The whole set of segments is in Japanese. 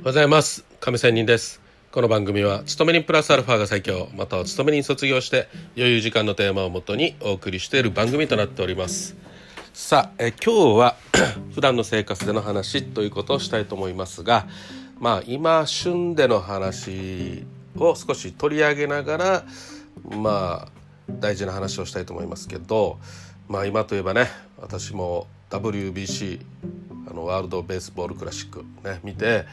おはようございます。亀仙人です。この番組は勤め人プラスアルファが最強。または勤め人卒業して余裕時間のテーマをもとにお送りしている番組となっております。さあえ今日は 普段の生活での話ということをしたいと思いますがまあ今旬での話を少し取り上げながらまあ大事な話をしたいと思いますけどまあ今といえばね私も WBC あのワールド・ベースボール・クラシックね見て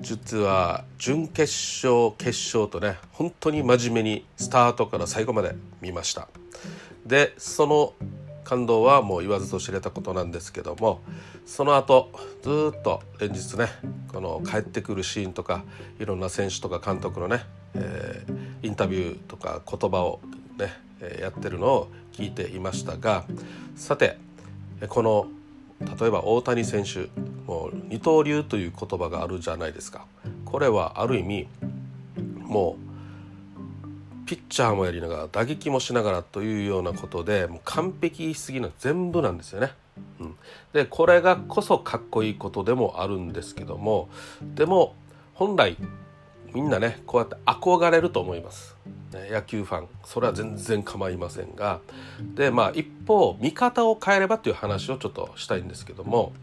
実は準決勝決勝とね本当に真面目にスタートから最後まで見ました。でその感動はもう言わずと知れたことなんですけどもその後ずっと連日ねこの帰ってくるシーンとかいろんな選手とか監督のね、えー、インタビューとか言葉をねやってるのを聞いていましたがさてこの例えば大谷選手もう二刀流という言葉があるじゃないですかこれはある意味もうピッチャーもやりながら打撃もしながらというようなことでもう完璧すぎな全部なんですよね。うん、でこれがこそかっこいいことでもあるんですけどもでも本来みんなねこうやって憧れると思います。野球ファンそれは全然構いませんがでまあ一方見方を変えればという話をちょっとしたいんですけども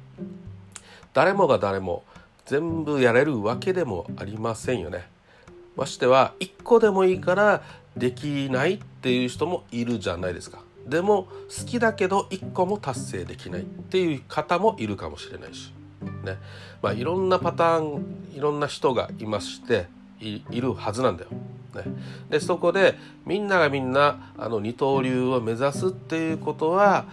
誰もが誰も全部やれるわけでもありませんよね。ましては一個でもいいからできないっていう人もいるじゃないですか。でも好きだけど一個も達成できないっていう方もいるかもしれないし。ねまあ、いろんなパターンいろんな人がいましているはずなんだよ。ね、でそこでみんながみんなあの二刀流を目指すっていうことは、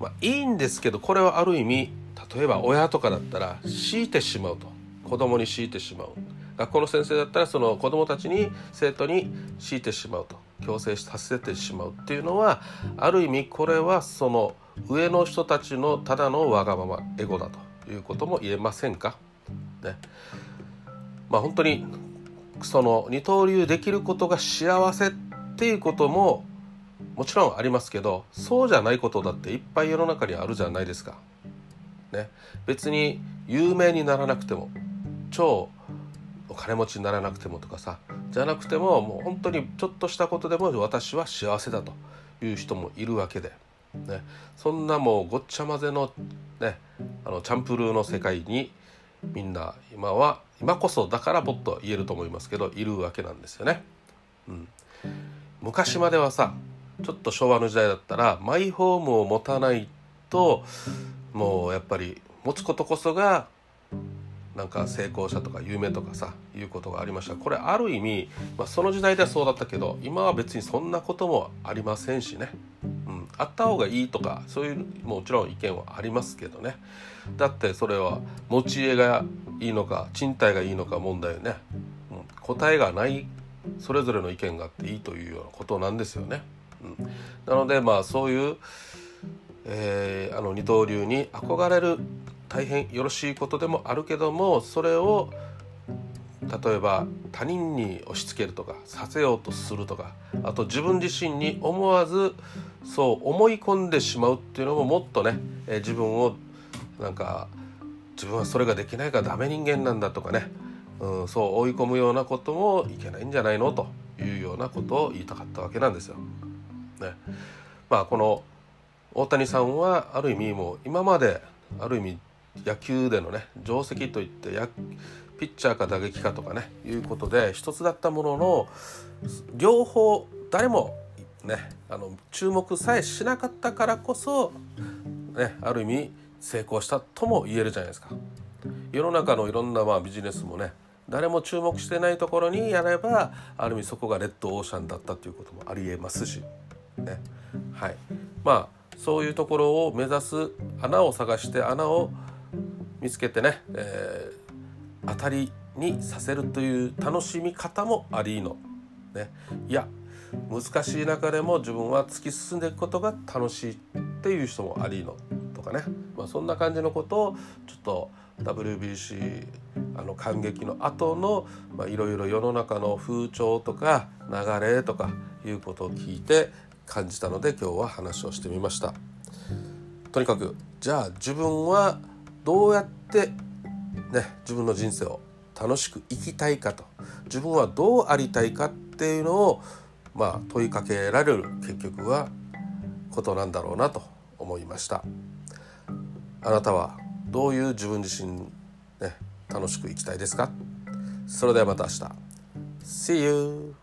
まあ、いいんですけどこれはある意味例えば親とかだったら強いてしまうと。子供に強いてしまう。学校の先生だったらその子供たちに生徒に強いてしまうと。強制させてしまうっていうのはある意味これはその上の人たちのただのわがままエゴだということも言えませんか？ね。まあ本当にその二刀流できることが幸せっていうことももちろんありますけどそうじゃないことだっていっぱい世の中にあるじゃないですか。ね、別に有名にならなくても超お金持ちにならなくてもとかさじゃなくてももう本当にちょっとしたことでも私は幸せだという人もいるわけで、ね、そんなもうごっちゃ混ぜの,、ね、あのチャンプルーの世界にみんな今は今こそだからもっと言えると思いますけどいるわけなんですよね。うん、昔まではさちょっと昭和の時代だったらマイホームを持たないともうやっぱり持つことこそがなんか成功者とか有名とかさいうことがありました。これある意味、まあ、その時代ではそうだったけど今は別にそんなこともありませんしね、うん、あった方がいいとかそういうもちろん意見はありますけどね。だってそれは持ち家がいいのか賃貸がいいのか問題ね、うん、答えがないそれぞれの意見があっていいというようなことなんですよね。うん、なのでまあそういう、えー、あの二刀流に憧れる大変よろしいことでもあるけどもそれを例えば他人に押し付けるとかさせようとするとかあと自分自身に思わずそう思い込んでしまうっていうのももっとね、えー、自分をなんか自分はそれができないからダメ人間なんだとかね、うん、そう追い込むようなこともいけないんじゃないの？というようなことを言いたかったわけなんですよ。ね、まあこの大谷さんはある意味もう今まである意味野球でのね定石といってやピッチャーか打撃かとかねいうことで一つだったものの両方誰もねあの注目さえしなかったからこそ、ね、ある意味成功したとも言えるじゃないですか。世の中のいろんなまあビジネスもね誰も注目してないところにやればある意味そこがレッドオーシャンだったということもありえますし、ねはい、まあそういうところを目指す穴を探して穴を見つけてね、えー、当たりにさせるという楽しみ方もありの。ね、いや難しい中でも自分は突き進んでいくことが楽しいっていう人もありの。とかね、まあ、そんな感じのことをちょっと WBC あの感激の後のいろいろ世の中の風潮とか流れとかいうことを聞いて感じたので今日は話をしてみました。とにかくじゃあ自分はどうやってね自分の人生を楽しく生きたいかと自分はどうありたいかっていうのをまあ問いかけられる結局はことなんだろうなと思いましたあなたはどういう自分自身ね楽しく生きたいですか？それではまた明日 See you!